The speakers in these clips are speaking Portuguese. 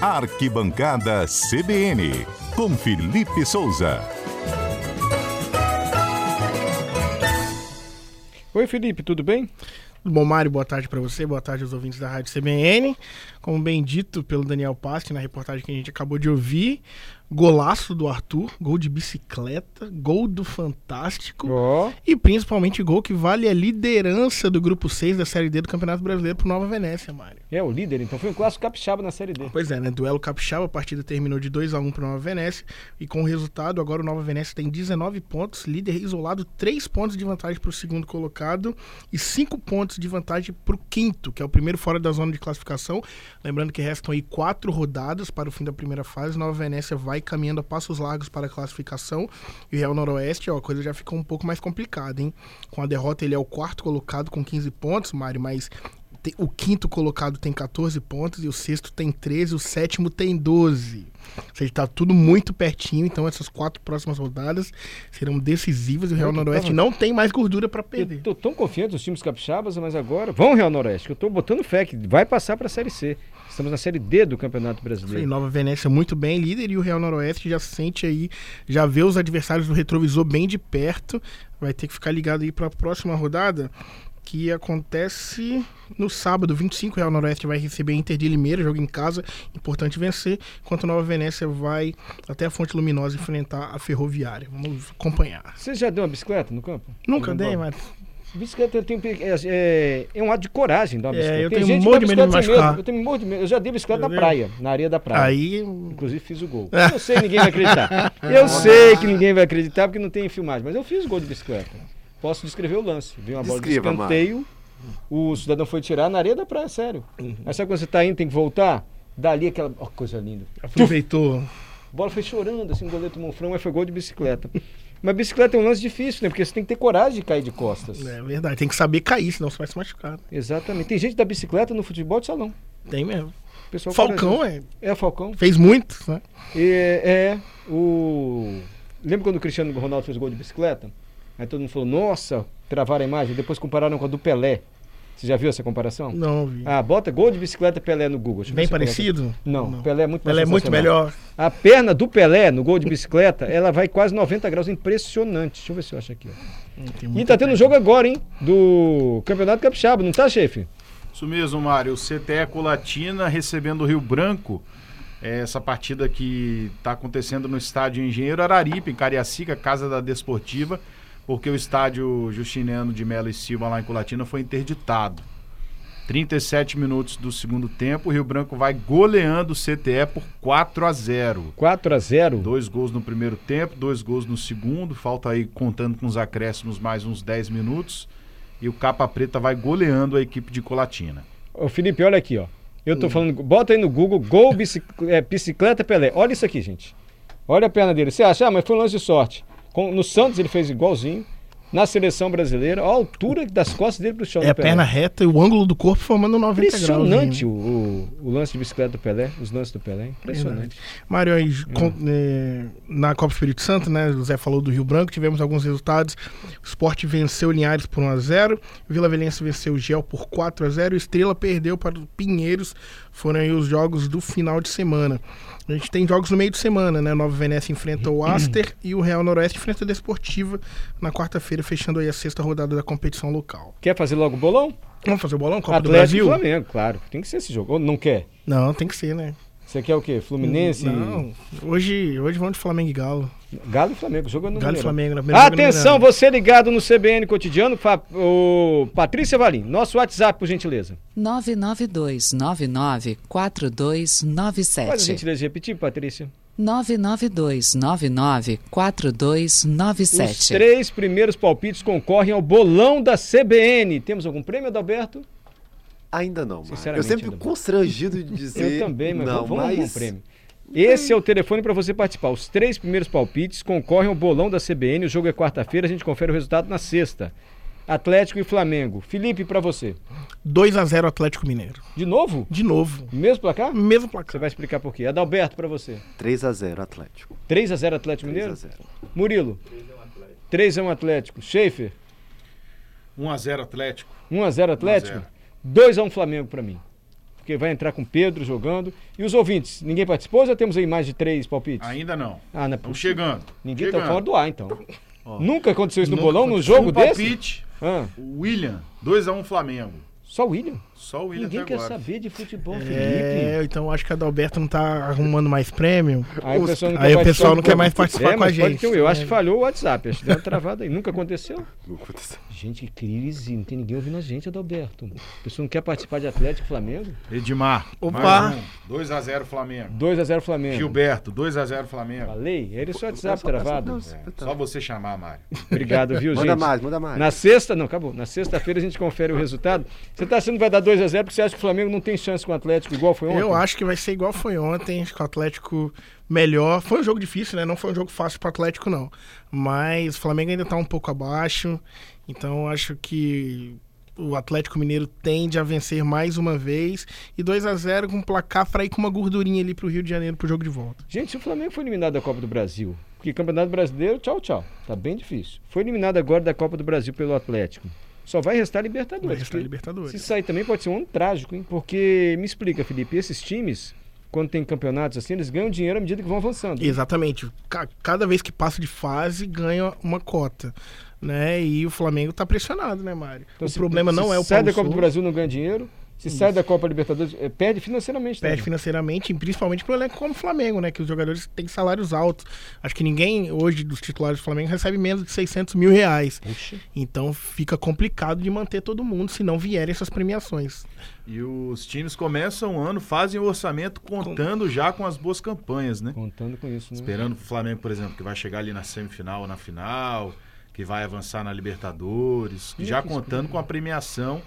Arquibancada CBN, com Felipe Souza. Oi, Felipe, tudo bem? Tudo bom, Mário? Boa tarde para você, boa tarde aos ouvintes da Rádio CBN. Como bem dito pelo Daniel Paste na reportagem que a gente acabou de ouvir, golaço do Arthur, gol de bicicleta, gol do Fantástico Ó, e principalmente gol que vale a liderança do grupo 6 da Série D do Campeonato Brasileiro pro Nova Venécia, Mário. é o líder, então foi um clássico capixaba na Série D. Pois é, né? Duelo capixaba, a partida terminou de 2 a 1 para Nova Venécia e com o resultado agora o Nova Venécia tem 19 pontos, líder isolado, 3 pontos de vantagem para o segundo colocado e 5 pontos de vantagem para o quinto, que é o primeiro fora da zona de classificação. Lembrando que restam aí quatro rodadas para o fim da primeira fase. Nova Venécia vai caminhando a passos largos para a classificação e o Real Noroeste, ó, a coisa já fica um pouco mais complicada, hein? Com a derrota ele é o quarto colocado com 15 pontos, Mário, mas o quinto colocado tem 14 pontos e o sexto tem 13, o sétimo tem 12. Ou seja, tá tudo muito pertinho, então essas quatro próximas rodadas serão decisivas e o Real Eu Noroeste tava- não tem mais gordura para Eu perder. tô tão confiante nos times capixabas, mas agora. Vão, Real Noroeste, que eu tô botando fé que vai passar pra Série C. Estamos na Série D do Campeonato Brasileiro. Nova Venécia muito bem, líder, e o Real Noroeste já se sente aí, já vê os adversários do retrovisor bem de perto. Vai ter que ficar ligado aí para a próxima rodada, que acontece no sábado, 25. O Real Noroeste vai receber a Inter de Limeira, jogo em casa, importante vencer, enquanto Nova Venécia vai até a Fonte Luminosa enfrentar a Ferroviária. Vamos acompanhar. Você já deu uma bicicleta no campo? Nunca dei, mas Bicicleta eu tenho, é, é, é um ato de coragem dar uma É, bicicleta. eu Tem tenho gente que morro dá de medo de bicicleta sem machucar. Eu tenho morro de medo. Eu já dei bicicleta na praia, na areia da praia. aí Inclusive fiz o gol. Eu sei que ninguém vai acreditar. Eu sei que ninguém vai acreditar porque não tem filmagem, mas eu fiz o gol de bicicleta. Posso descrever o lance. Veio uma bola de Descreva, escanteio, o cidadão foi tirar na areia da praia, sério. Aí sabe quando você tá indo, tem que voltar? Dali aquela. Ó, coisa linda. aproveitou. A bola foi chorando, assim, o goleiro tomou um frango, mas foi gol de bicicleta. Mas bicicleta é um lance difícil, né? Porque você tem que ter coragem de cair de costas. É verdade, tem que saber cair, senão você vai se machucar. Exatamente. Tem gente da bicicleta no futebol de salão. Tem mesmo. Pessoal Falcão é, É, Falcão. fez muito, né? É, é, o. Lembra quando o Cristiano Ronaldo fez gol de bicicleta? Aí todo mundo falou, nossa, travaram a imagem, depois compararam com a do Pelé. Você já viu essa comparação? Não vi. Ah, bota gol de bicicleta Pelé no Google. Bem parecido? aqui. Não, Pelé é muito Pelé é muito melhor. A perna do Pelé no gol de bicicleta, ela vai quase 90 graus, impressionante. Deixa eu ver se eu acho aqui. ó. Tem E tá tendo jogo agora, hein? Do Campeonato Capixaba, não tá, chefe? Isso mesmo, Mário. O CTE Colatina recebendo o Rio Branco. É Essa partida que está acontecendo no estádio Engenheiro Araripe, em Cariacica, Casa da Desportiva, porque o estádio Justiniano de Melo e Silva, lá em Colatina, foi interditado. 37 minutos do segundo tempo, o Rio Branco vai goleando o CTE por 4 a 0. 4 a 0 Dois gols no primeiro tempo, dois gols no segundo. Falta aí, contando com os acréscimos, mais uns 10 minutos. E o Capa Preta vai goleando a equipe de Colatina. Ô Felipe, olha aqui, ó. Eu tô falando, bota aí no Google, gol bicic- é, bicicleta Pelé. Olha isso aqui, gente. Olha a perna dele. Você acha, ah, mas foi um lance de sorte. No Santos ele fez igualzinho. Na seleção brasileira, a altura das costas dele pro chão. É a perna reta e o ângulo do corpo formando 90 graus. Impressionante o, o, lance de bicicleta do Pelé, os lances do Pelé. Impressionante. Mário, aí, Hum. com- é, na Copa Espírito Santo, né? O Zé falou do Rio Branco, tivemos alguns resultados. O Sport venceu o Linhares por 1x0. O Vila Velhense venceu o Gel por 4x0. O Estrela perdeu para o Pinheiros. Foram aí os jogos do final de semana. A gente tem jogos no meio de semana, né? Nova Venécia enfrenta o Aster e o Real Noroeste enfrenta a Desportiva na quarta-feira, fechando aí a sexta rodada da competição local. Quer fazer logo o bolão? Vamos fazer o bolão? Copa do Atlético e Brasil? Flamengo, claro. Tem que ser esse jogo. Ou não quer? Não, tem que ser, né? Você quer o quê? Fluminense? Não, hoje, hoje vamos de Flamengo e Galo. Galo e Flamengo. O jogo é no Galo e. Flamengo na primeira Atenção, você ligado no CBN Cotidiano, o Patrícia Valim. Nosso WhatsApp, por gentileza. 992 99 Faz a 4297. gentileza de repetir, Patrícia. 992 99 Os 4297. três primeiros palpites concorrem ao bolão da CBN. Temos algum prêmio, Adalberto? Ainda não, Mário. Eu Sinceramente, sempre constrangido de dizer. Eu também, mas não, vamos arrumar um mas prêmio. Esse é o telefone para você participar. Os três primeiros palpites concorrem ao bolão da CBN. O jogo é quarta-feira, a gente confere o resultado na sexta. Atlético e Flamengo. Felipe, para você. 2x0 Atlético Mineiro. De novo? De novo. Mesmo placar? Mesmo Você placar. vai explicar por quê. Adalberto, para você. 3 a 0 Atlético. 3 a 0 Atlético 3 Mineiro? a 0. Murilo. 3 a 1 Atlético. Schaefer. 1x0 Atlético. 1 a 0 Atlético. 1 a 0. 2 a 1 Flamengo para mim. porque vai entrar com Pedro jogando. E os ouvintes, ninguém participou ou já temos aí mais de três palpites? Ainda não. Ah, não é Estamos possível. chegando. Ninguém chegando. tá fora do ar, então. Nunca aconteceu isso no Nunca bolão, num jogo Um desse? palpite, Ah, o William, 2x1 Flamengo. só o William? Só o William Ninguém até quer agora. saber de futebol, Felipe. É, então acho que a Adalberto não tá arrumando mais prêmio. Aí o pessoal não Aí quer o pessoal não quer mais participar É, com a gente. Eu acho É. que falhou o WhatsApp, acho que deu uma travada aí. Nunca aconteceu? Não aconteceu. Gente, que crise, não tem ninguém ouvindo a gente, Adalberto. A pessoa não quer participar de Atlético Flamengo? Edmar. Opa. mais um. 2x0 Flamengo. 2x0 Flamengo. Gilberto, 2x0 Flamengo. Falei? Era esse WhatsApp travado. É, só você chamar, Mário. Obrigado, viu, Manda gente? mais, manda mais. Na sexta, não, acabou. Na sexta-feira a gente confere o resultado. Você tá achando que vai dar 2x0 porque você acha que o Flamengo não tem chance com o Atlético igual foi ontem? Eu acho que vai ser igual foi ontem, acho que o Atlético melhor. Foi um jogo difícil, né? Não foi um jogo fácil pro Atlético, não. Mas o Flamengo ainda tá um pouco abaixo. Então eu acho que o Atlético Mineiro tende a vencer mais uma vez. E 2 a 0 com um placar pra ir com uma gordurinha ali pro Rio de Janeiro pro jogo de volta. Gente, se o Flamengo foi eliminado da Copa do Brasil, porque Campeonato Brasileiro, tchau, tchau. Tá bem difícil. Foi eliminado agora da Copa do Brasil pelo Atlético. Só vai restar Libertadores. Vai restar Libertadores. Se sair também pode ser um ano trágico, hein? Porque, me explica, Felipe, esses times, quando tem campeonatos assim, eles ganham dinheiro à medida que vão avançando. Exatamente. Ca- Cada vez que passa de fase, ganha uma cota. Né? E o Flamengo tá pressionado, né, Mário? Então, o se- problema se não é o sai da Copa do. Brasil não ganha dinheiro. Se sai da Copa Libertadores, eh, perde financeiramente. perde também. financeiramente, e principalmente pro elenco como o Flamengo, né? Que os jogadores têm salários altos. Acho que ninguém hoje dos titulares do Flamengo recebe menos de 600 mil reais. Puxa. Então fica complicado de manter todo mundo se não vierem essas premiações. E os times começam o ano, fazem o orçamento contando já com as boas campanhas, né? Contando com isso, né? Esperando o Flamengo, por exemplo, que vai chegar ali na semifinal ou na final, que vai avançar na Libertadores, é já que contando com a premiação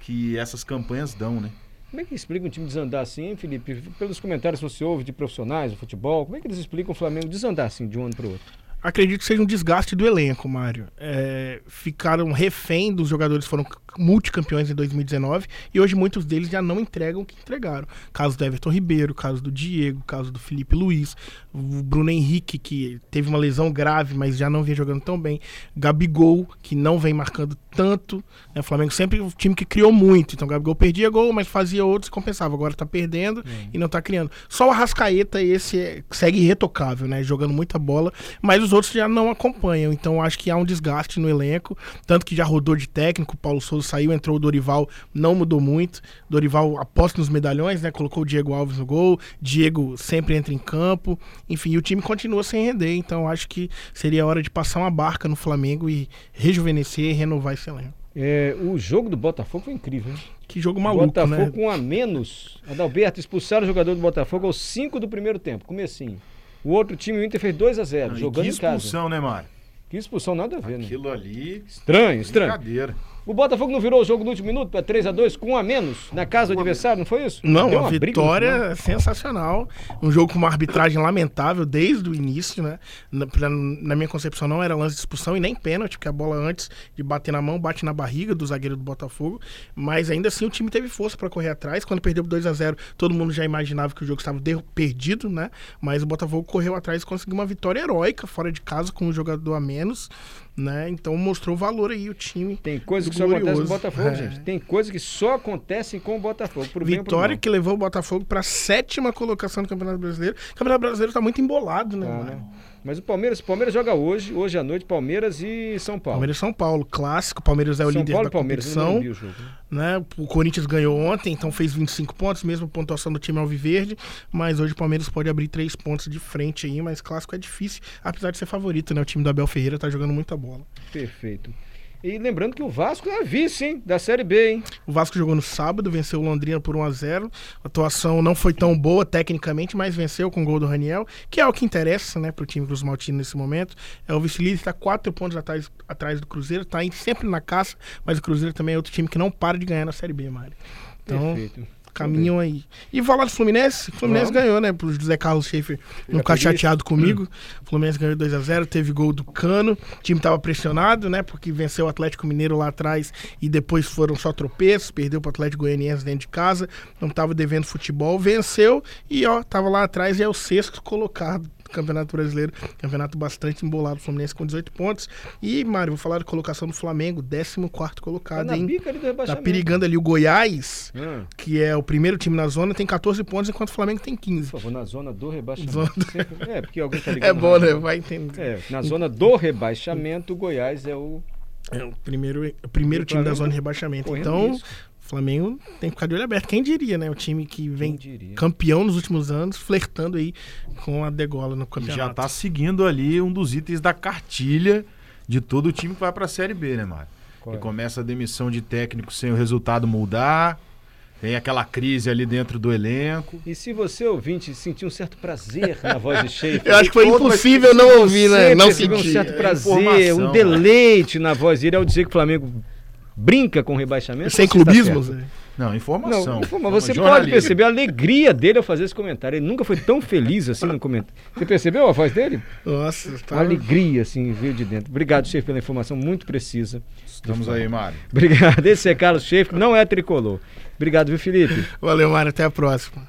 que essas campanhas dão, né? Como é que explica um time desandar assim, hein, Felipe? Pelos comentários que você ouve de profissionais do futebol, como é que eles explicam o Flamengo desandar assim de um ano para o outro? Acredito que seja um desgaste do elenco, Mário. É, ficaram refém dos jogadores que foram multicampeões em 2019 e hoje muitos deles já não entregam o que entregaram. Caso do Everton Ribeiro, caso do Diego, caso do Felipe Luiz, o Bruno Henrique, que teve uma lesão grave, mas já não vem jogando tão bem. Gabigol, que não vem marcando tanto. né? O Flamengo sempre um time que criou muito. Então o Gabigol perdia gol, mas fazia outros e compensava. Agora tá perdendo e não tá criando. Só o Arrascaeta, esse é- segue irretocável, né? Jogando muita bola, mas os outros já não acompanham. Então acho que há um desgaste no elenco. Tanto que já rodou de técnico, o Paulo Souza saiu, entrou o Dorival, não mudou muito. Dorival aposta nos medalhões, né? Colocou o Diego Alves no gol. Diego sempre entra em campo. Enfim, e o time continua sem render. Então acho que seria hora de passar uma barca no Flamengo e rejuvenescer e renovar esse elenco. É, o jogo do Botafogo foi incrível, hein? Que jogo maluco, Botafogo né? com um a menos. Adalberto expulsaram o jogador do Botafogo aos 5 do primeiro tempo, comecinho. O outro time, o Inter, fez 2 a 0 E jogando que em casa. expulsão, né, Mário? Que expulsão, nada a ver, né? Aquilo ali, Estranho, estranho. brincadeira. O Botafogo não virou o jogo no último minuto para 3 a 2 com um a menos na casa do adversário, não foi isso? Não, Deu uma final. vitória sensacional. Um jogo com uma arbitragem lamentável desde o início, né? Na, na minha concepção, não era lance de expulsão e nem pênalti, porque a bola antes de bater na mão, bate na barriga do zagueiro do Botafogo. Mas ainda assim o time teve força para correr atrás. Quando perdeu por 2 a 0 todo mundo já imaginava que o jogo estava perdido, né? Mas o Botafogo correu atrás e conseguiu uma vitória heróica fora de casa com um jogador a menos, né? Então mostrou valor aí o time. Tem coisa que só acontece no glorioso. Botafogo, É. gente. Tem coisa que só acontecem com o Botafogo. Pro Vitória que levou o Botafogo para sétima colocação do Campeonato Brasileiro. O Campeonato Brasileiro tá muito embolado, né? Mano? né? Mas o Palmeiras, o Palmeiras joga hoje, hoje à noite, Palmeiras e São Paulo. Palmeiras e São Paulo, clássico. Palmeiras é o São líder Paulo da Palmeiras, competição. o jogo. né? Né? O Corinthians ganhou ontem, então fez 25 pontos, mesmo pontuação do time Alviverde. Mas hoje o Palmeiras pode abrir três pontos de frente aí, mas clássico é difícil, apesar de ser favorito, né? O time do Abel Ferreira tá jogando muita bola. Perfeito. E lembrando que o Vasco é vice, hein? Da Série B, hein? O Vasco jogou no sábado, venceu o Londrina por 1 a 0 A atuação não foi tão boa tecnicamente, mas venceu com o gol do Raniel, que é o que interessa, né, pro time Cruz Maltino nesse momento. É o vice-líder, está quatro pontos atrás, atrás do Cruzeiro, tá sempre na caça, mas o Cruzeiro também é outro time que não para de ganhar na Série B, Mário. Então, Perfeito. Caminham aí. E falar do Fluminense, o Fluminense Vamos. ganhou, né? Pro José Carlos Schaefer não ficar chateado comigo. O Fluminense ganhou 2 a 0 teve gol do Cano. O time tava pressionado, né? Porque venceu o Atlético Mineiro lá atrás e depois foram só tropeços, perdeu pro Atlético Goianiense dentro de casa, não tava devendo futebol, venceu e ó, tava lá atrás e é o sexto colocado do Campeonato Brasileiro. Campeonato bastante embolado, o Fluminense com 18 pontos. E, Mário, vou falar da colocação do Flamengo, 14 Tá colocado, na hein? bica ali do Tá rebaixamento. perigando ali o Goiás, Hum, que é o primeiro time na zona, tem 14 pontos, enquanto o Flamengo tem 15. por favor, na zona do rebaixamento. Zona- Sempre- É, porque alguém tá ligando. É bom, né? Vai entender. É, na zona do rebaixamento, o Goiás é o É o primeiro, o primeiro time da zona de rebaixamento. Então, risco. O Flamengo tem que ficar de olho aberto. Quem diria, né? O time que vem campeão nos últimos anos, flertando aí com a degola no campeonato. já tá seguindo ali um dos itens da cartilha de todo o time que vai pra Série B, né, Mário? Qual E é? começa a demissão de técnico sem o resultado mudar. Tem aquela crise ali dentro do elenco. E se você, ouvinte, sentir um certo prazer na voz de Schaefer, Eu acho que foi impossível não ouvir, né? Não percebeu um sentir. certo É prazer, informação, um né? deleite na voz dele ao dizer que o Flamengo brinca com rebaixamento. Sem está clubismos. Não, informação. Não, informa- Forma você pode jornalismo. perceber a alegria dele ao fazer esse comentário. Ele nunca foi tão feliz assim no comentário. Você percebeu a voz dele? Nossa, Uma tá... alegria, assim, veio de dentro. Obrigado, chefe, pela informação muito precisa. Estamos aí, Mário. Obrigado. Esse é Carlos Schaefer, não é tricolor. Obrigado, viu, Felipe? Valeu, Mário. Até a próxima.